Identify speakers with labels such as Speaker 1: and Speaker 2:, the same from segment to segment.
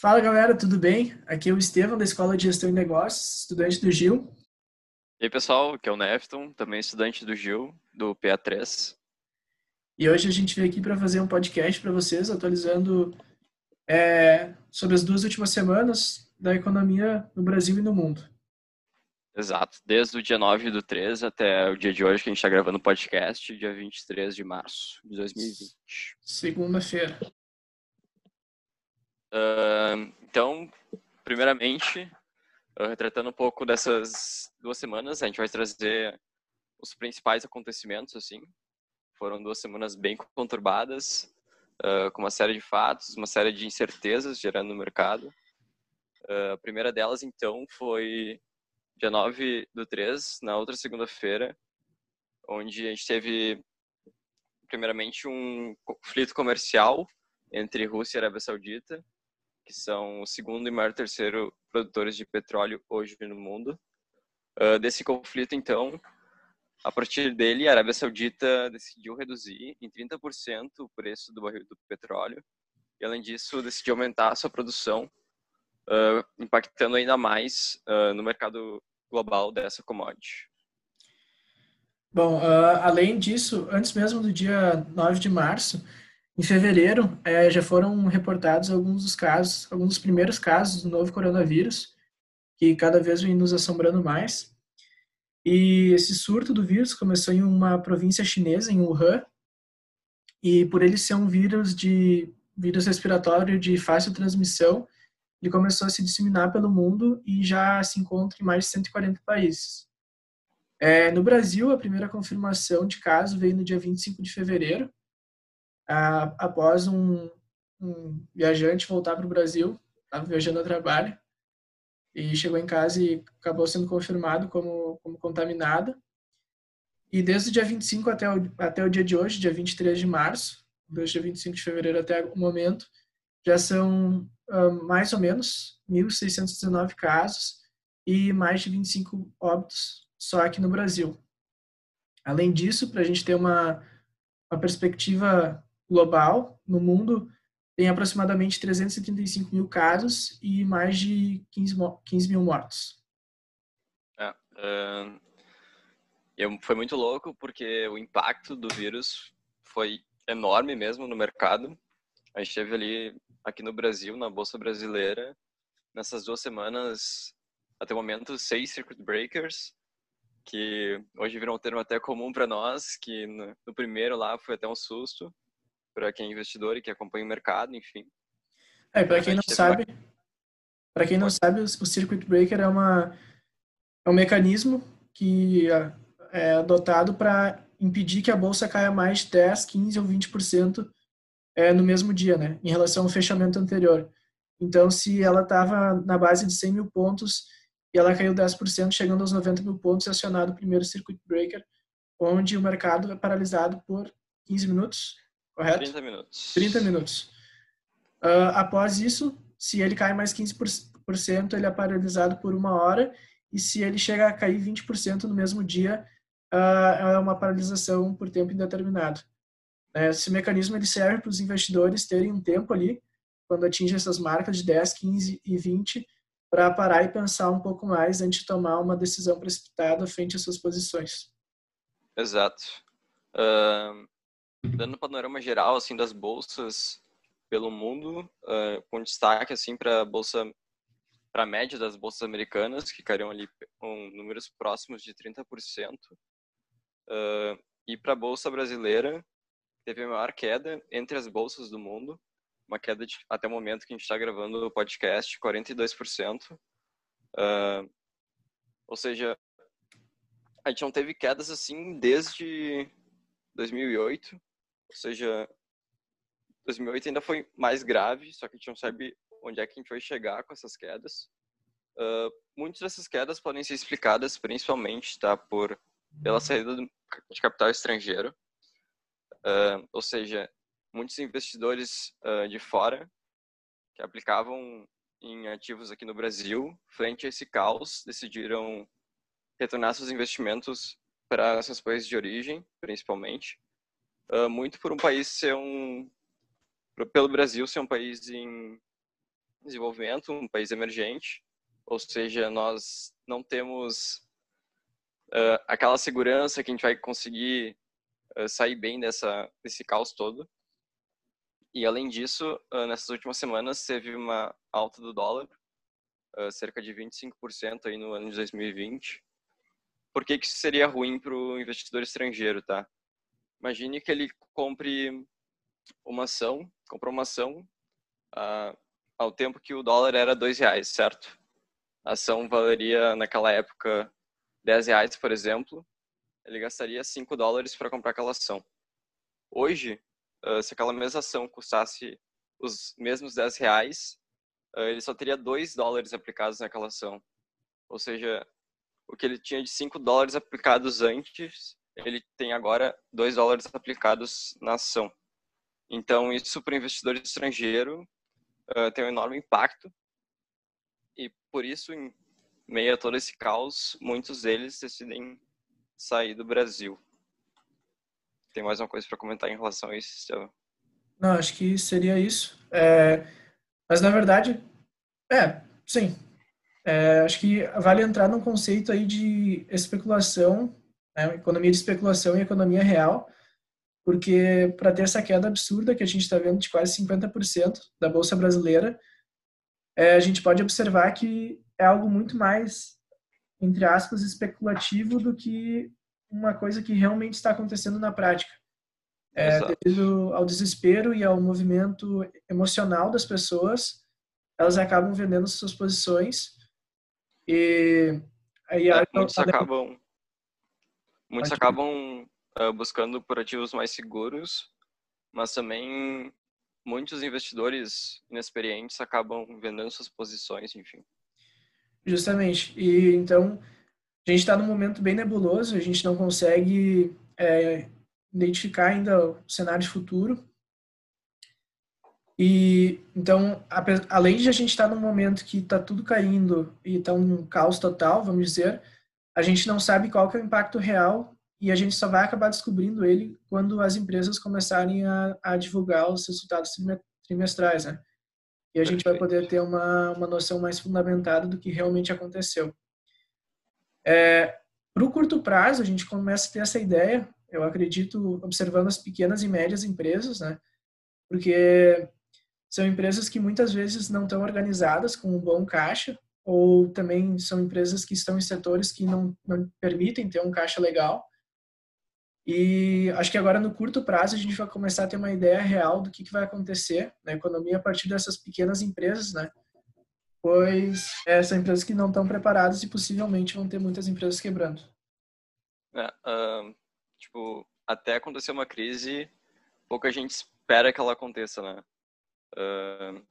Speaker 1: Fala galera, tudo bem? Aqui é o Estevam da Escola de Gestão e Negócios, estudante do Gil.
Speaker 2: E aí pessoal, aqui é o Nefton, também estudante do Gil, do PA3.
Speaker 1: E hoje a gente veio aqui para fazer um podcast para vocês, atualizando é, sobre as duas últimas semanas da economia no Brasil e no mundo.
Speaker 2: Exato, desde o dia 9 do 3 até o dia de hoje que a gente está gravando o podcast, dia 23 de março de 2020.
Speaker 1: Segunda-feira.
Speaker 2: Uh, primeiramente, uh, retratando um pouco dessas duas semanas, a gente vai trazer os principais acontecimentos, assim. Foram duas semanas bem conturbadas, uh, com uma série de fatos, uma série de incertezas gerando no mercado. a primeira delas, então, foi dia 9 do 3, na outra segunda-feira, onde a gente teve, primeiramente, um conflito comercial entre Rússia e Arábia Saudita, que são o segundo e maior terceiro produtores de petróleo hoje no mundo. Uh, desse conflito, então, a partir dele, a Arábia Saudita decidiu reduzir em 30% o preço do barril do petróleo e, além disso, decidiu aumentar a sua produção, uh, impactando ainda mais uh, no mercado global dessa commodity.
Speaker 1: Bom, além disso, antes mesmo do dia 9 de março, em fevereiro, é, já foram reportados alguns dos casos, alguns dos primeiros casos do novo coronavírus, que cada vez vem nos assombrando mais. E esse surto do vírus começou em uma província chinesa, em Wuhan, e por ele ser um vírus de vírus respiratório de fácil transmissão, ele começou a se disseminar pelo mundo e já se encontra em mais de 140 países. É, no Brasil, a primeira confirmação de caso veio no dia 25 de fevereiro, após um, um viajante voltar para o Brasil, estava viajando a trabalho, e chegou em casa e acabou sendo confirmado como, como contaminada. E desde o dia 25 até o, até o dia de hoje, dia 23 de março, desde o dia 25 de fevereiro até o momento, já são uh, mais ou menos 1.619 casos e mais de 25 óbitos só aqui no Brasil. Além disso, para a gente ter uma, uma perspectiva global, no mundo, tem aproximadamente 335 mil casos e mais de 15, 15 mil mortos.
Speaker 2: Uh, foi muito louco porque o impacto do vírus foi enorme mesmo no mercado. A gente teve ali, aqui no Brasil, na Bolsa Brasileira, nessas duas semanas, até o momento, seis circuit breakers, que hoje viram um termo até comum para nós, que no, no primeiro lá foi até um susto para quem é investidor e que acompanha o mercado, enfim.
Speaker 1: É, para quem não sabe, uma... para quem não sabe, o circuit breaker é uma é um mecanismo que é, é adotado para impedir que a bolsa caia mais de 10, 15 ou 20% é, no mesmo dia, né, em relação ao fechamento anterior. Então, se ela estava na base de 100 mil pontos e ela caiu 10%, chegando aos 90 mil pontos, é acionado o primeiro circuit breaker, onde o mercado é paralisado por 15 minutos, correto?
Speaker 2: 30 minutos.
Speaker 1: 30 minutos. Uh, após isso, se ele cai mais 15%, ele é paralisado por uma hora, e se ele chega a cair 20% no mesmo dia, uh, é uma paralisação por tempo indeterminado. É, esse mecanismo ele serve para os investidores terem um tempo ali, quando atinge essas marcas de 10, 15 e 20, para parar e pensar um pouco mais antes de tomar uma decisão precipitada frente às suas posições.
Speaker 2: Exato. Uh, dando um panorama geral assim das bolsas pelo mundo, uh, com destaque assim para a bolsa para a média das bolsas americanas, que caíram ali com números próximos de 30%, uh, e para a bolsa brasileira, teve a maior queda entre as bolsas do mundo, uma queda de, até o momento que a gente está gravando o podcast, 42%. Uh, ou seja, a gente não teve quedas assim desde 2008, ou seja, 2008 ainda foi mais grave, só que a gente não sabe onde é que a gente vai chegar com essas quedas. Uh, muitas dessas quedas podem ser explicadas principalmente tá, por, pela saída de capital estrangeiro. Uh, ou seja, muitos investidores uh, de fora que aplicavam em ativos aqui no Brasil, frente a esse caos, decidiram retornar seus investimentos para seus países de origem, principalmente, uh, muito por um país ser um pelo Brasil ser um país em desenvolvimento, um país emergente, ou seja, nós não temos uh, aquela segurança que a gente vai conseguir uh, sair bem dessa, desse caos todo. E além disso, nessas últimas semanas teve uma alta do dólar, cerca de 25% aí no ano de 2020. Por que, que isso seria ruim para o investidor estrangeiro, tá? Imagine que ele compre uma ação, comprou uma ação ao tempo que o dólar era dois reais, certo? A ação valeria naquela época 10 reais, por exemplo, ele gastaria 5 dólares para comprar aquela ação. Hoje, se aquela mesma ação custasse os mesmos 10 reais, ele só teria 2 dólares aplicados naquela ação. Ou seja, o que ele tinha de 5 dólares aplicados antes, ele tem agora 2 dólares aplicados na ação. Então, isso para o investidor estrangeiro tem um enorme impacto. E por isso, em meio a todo esse caos, muitos deles decidem sair do Brasil. Tem mais uma coisa para comentar em relação a isso, Estevam?
Speaker 1: Não, acho que seria isso. É, mas, na verdade, é, sim. É, acho que vale entrar num conceito aí de especulação, né, economia de especulação e economia real, porque para ter essa queda absurda que a gente está vendo de quase 50% da Bolsa Brasileira, é, a gente pode observar que é algo muito mais, entre aspas, especulativo do que uma coisa que realmente está acontecendo na prática. É, devido ao desespero e ao movimento emocional das pessoas, elas acabam vendendo suas posições e aí
Speaker 2: é, muitos acabam muitos acabam uh, buscando por ativos mais seguros, mas também muitos investidores inexperientes acabam vendendo suas posições, enfim.
Speaker 1: Justamente. E então a gente está num momento bem nebuloso, a gente não consegue é, identificar ainda o cenário futuro. E então, além de a gente estar tá num momento que está tudo caindo e está um caos total, vamos dizer, a gente não sabe qual que é o impacto real e a gente só vai acabar descobrindo ele quando as empresas começarem a, a divulgar os resultados trimestrais, né? E a gente vai poder ter uma, uma noção mais fundamentada do que realmente aconteceu. É, Para o curto prazo, a gente começa a ter essa ideia, eu acredito, observando as pequenas e médias empresas, né? Porque são empresas que muitas vezes não estão organizadas com um bom caixa, ou também são empresas que estão em setores que não, não permitem ter um caixa legal. E acho que agora, no curto prazo, a gente vai começar a ter uma ideia real do que, que vai acontecer na economia a partir dessas pequenas empresas, né? Pois é, são empresas que não estão preparadas e possivelmente vão ter muitas empresas quebrando.
Speaker 2: É, uh, tipo, até acontecer uma crise, pouca gente espera que ela aconteça, né? Uh,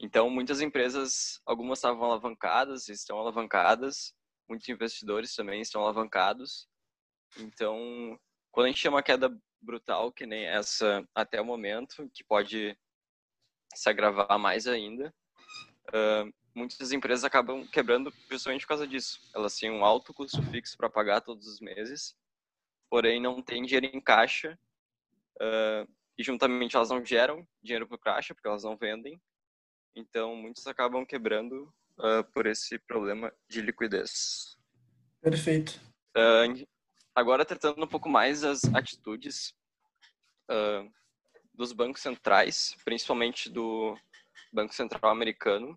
Speaker 2: então, muitas empresas, algumas estavam alavancadas, estão alavancadas, muitos investidores também estão alavancados. Então, quando a gente chama queda brutal, que nem essa até o momento, que pode se agravar mais ainda, uh, muitas empresas acabam quebrando justamente por causa disso. Elas têm um alto custo fixo para pagar todos os meses, porém não tem dinheiro em caixa uh, e juntamente elas não geram dinheiro para o caixa porque elas não vendem. Então muitos acabam quebrando uh, por esse problema de liquidez.
Speaker 1: Perfeito.
Speaker 2: Uh, Agora, tratando um pouco mais das atitudes uh, dos bancos centrais, principalmente do Banco Central Americano,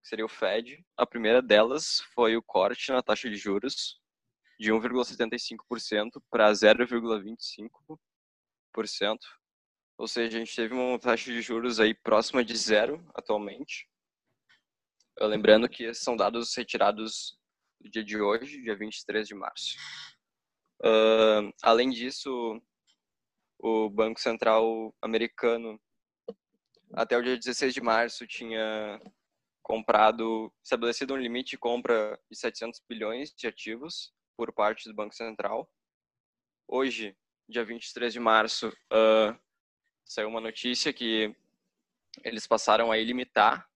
Speaker 2: que seria o Fed. A primeira delas foi o corte na taxa de juros de 1,75% para 0,25%. Ou seja, a gente teve uma taxa de juros aí próxima de zero atualmente. Lembrando que são dados retirados do dia de hoje, dia 23 de março. Uh, além disso, o Banco Central americano, até o dia 16 de março, tinha comprado, estabelecido um limite de compra de 700 bilhões de ativos por parte do Banco Central. Hoje, dia 23 de março, uh, saiu uma notícia que eles passaram a ilimitar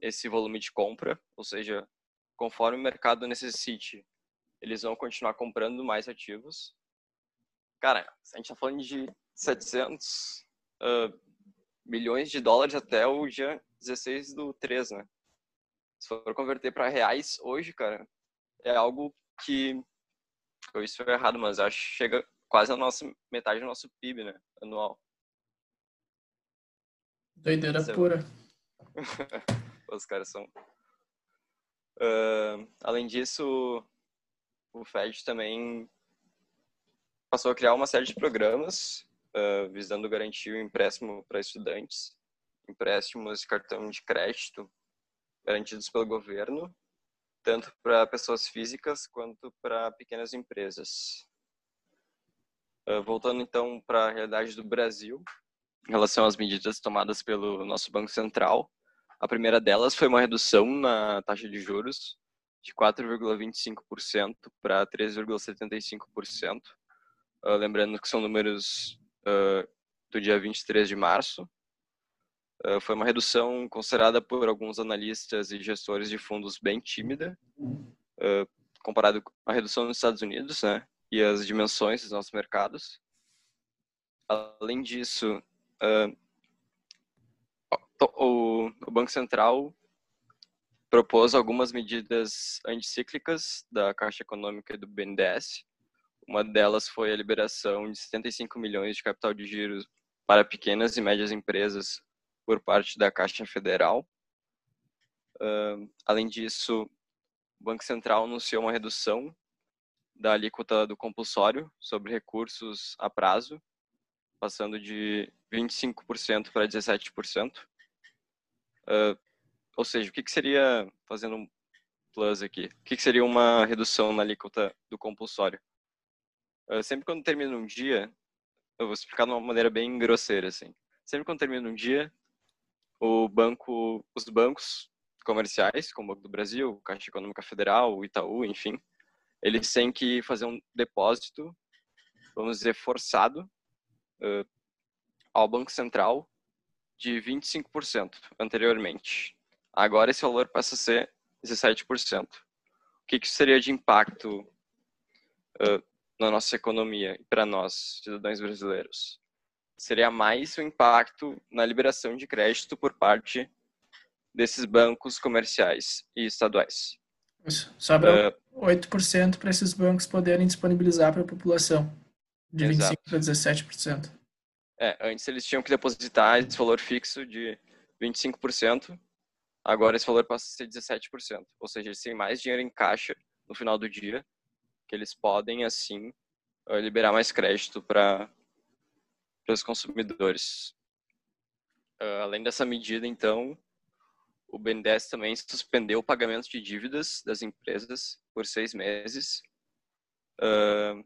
Speaker 2: esse volume de compra, ou seja, conforme o mercado necessite eles vão continuar comprando mais ativos. Cara, a gente tá falando de 700 uh, milhões de dólares até o dia 16 do 3, né? Se for converter para reais hoje, cara, é algo que eu estou errado, mas acho que chega quase a nossa metade do nosso PIB, né, anual.
Speaker 1: Doideira é... pura.
Speaker 2: Os caras são. Uh, além disso, o FED também passou a criar uma série de programas uh, visando garantir o empréstimo para estudantes, empréstimos de cartão de crédito garantidos pelo governo, tanto para pessoas físicas quanto para pequenas empresas. Uh, voltando então para a realidade do Brasil, em relação às medidas tomadas pelo nosso Banco Central, a primeira delas foi uma redução na taxa de juros de 4,25% para 3,75%. Uh, lembrando que são números uh, do dia 23 de março. Uh, foi uma redução considerada por alguns analistas e gestores de fundos bem tímida, comparado com a redução nos Estados Unidos né, e as dimensões dos nossos mercados. Além disso, o, o Banco Central propôs algumas medidas anticíclicas da Caixa Econômica e do BNDES. Uma delas foi a liberação de 75 milhões de capital de giro para pequenas e médias empresas por parte da Caixa Federal. Uh, além disso, o Banco Central anunciou uma redução da alíquota do compulsório sobre recursos a prazo, passando de 25% para 17%. Uh, ou seja, o que, que seria, fazendo um plus aqui, o que, que seria uma redução na alíquota do compulsório? Uh, sempre quando termina um dia, eu vou explicar de uma maneira bem grosseira, assim. Sempre quando termina um dia, o banco, os bancos comerciais, como o Banco do Brasil, Caixa Econômica Federal, Itaú, enfim, eles têm que fazer um depósito, vamos dizer, forçado uh, ao Banco Central de 25% anteriormente. Agora esse valor passa a ser 17%. O que, que seria de impacto uh, na nossa economia e para nós, cidadãos brasileiros? Seria mais o impacto na liberação de crédito por parte desses bancos comerciais e estaduais.
Speaker 1: Isso. Sobra uh, 8% para esses bancos poderem disponibilizar para a população, de exato. 25% para 17%.
Speaker 2: É, antes eles tinham que depositar esse valor fixo de 25%, Agora esse valor passa a ser 17%, ou seja, eles têm mais dinheiro em caixa no final do dia, que eles podem, assim, eh, liberar mais crédito para os consumidores. Uh, além dessa medida, então, o BNDES também suspendeu o pagamento de dívidas das empresas por seis meses. Uh,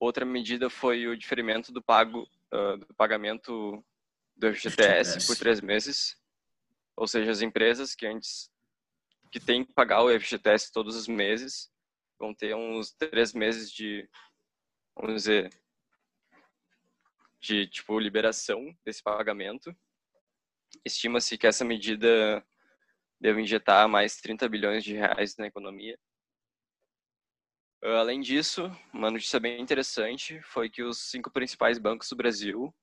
Speaker 2: outra medida foi o diferimento do, pago, uh, do pagamento do FGTS por três meses. Ou seja, as empresas que antes que têm que pagar o FGTS todos os meses vão ter uns três meses de, vamos dizer, de tipo liberação desse pagamento. Estima-se que essa medida deve injetar mais 30 bilhões de reais na economia. Além disso, uma notícia bem interessante foi que os cinco principais bancos do Brasil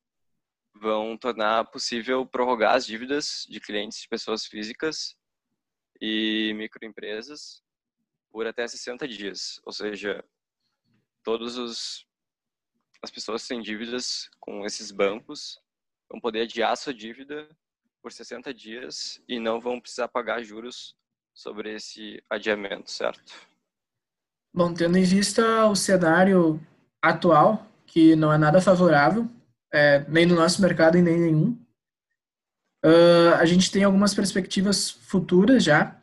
Speaker 2: vão tornar possível prorrogar as dívidas de clientes de pessoas físicas e microempresas por até 60 dias, ou seja, todos os as pessoas que têm dívidas com esses bancos vão poder adiar sua dívida por 60 dias e não vão precisar pagar juros sobre esse adiamento, certo?
Speaker 1: Bom, tendo em vista o cenário atual, que não é nada favorável é, nem no nosso mercado e nem nenhum. Uh, a gente tem algumas perspectivas futuras já,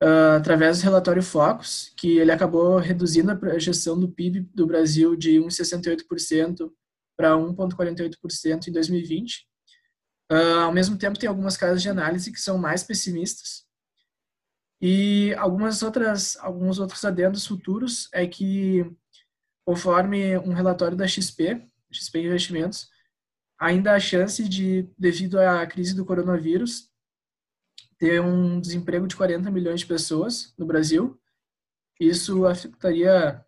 Speaker 1: uh, através do relatório Focus, que ele acabou reduzindo a projeção do PIB do Brasil de 1,68% para 1,48% em 2020. Uh, ao mesmo tempo, tem algumas casas de análise que são mais pessimistas. E algumas outras, alguns outros adendos futuros é que, conforme um relatório da XP, XP Investimentos, ainda há chance de, devido à crise do coronavírus, ter um desemprego de 40 milhões de pessoas no Brasil. Isso afetaria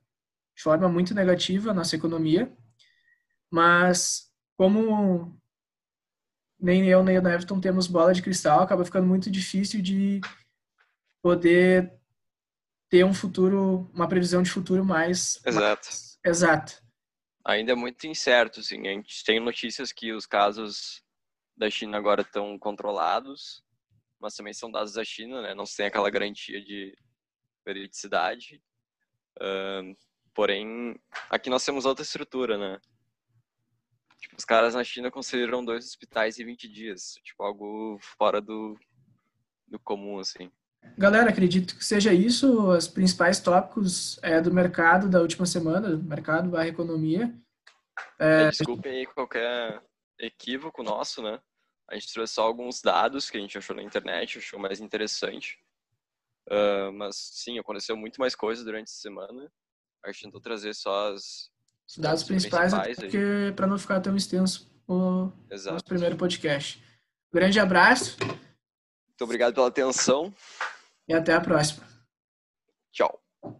Speaker 1: de forma muito negativa a nossa economia, mas como nem eu nem o Everton temos bola de cristal, acaba ficando muito difícil de poder ter um futuro, uma previsão de futuro mais
Speaker 2: exato.
Speaker 1: Mais exato.
Speaker 2: Ainda é muito incerto, assim. A gente tem notícias que os casos da China agora estão controlados, mas também são dados da China, né? Não se tem aquela garantia de veridicidade. Uh, porém, aqui nós temos outra estrutura, né? Tipo, os caras na China construíram dois hospitais em 20 dias. Tipo, algo fora do, do comum, assim.
Speaker 1: Galera, acredito que seja isso os principais tópicos é, do mercado da última semana, mercado barra economia.
Speaker 2: É... Desculpem aí qualquer equívoco nosso, né? A gente trouxe só alguns dados que a gente achou na internet, achou mais interessante. Uh, mas sim, aconteceu muito mais coisas durante a semana. A gente tentou trazer só as,
Speaker 1: os dados principais, principais porque para não ficar tão extenso o Exato. nosso primeiro podcast. Grande abraço.
Speaker 2: Muito obrigado pela atenção.
Speaker 1: E até a próxima.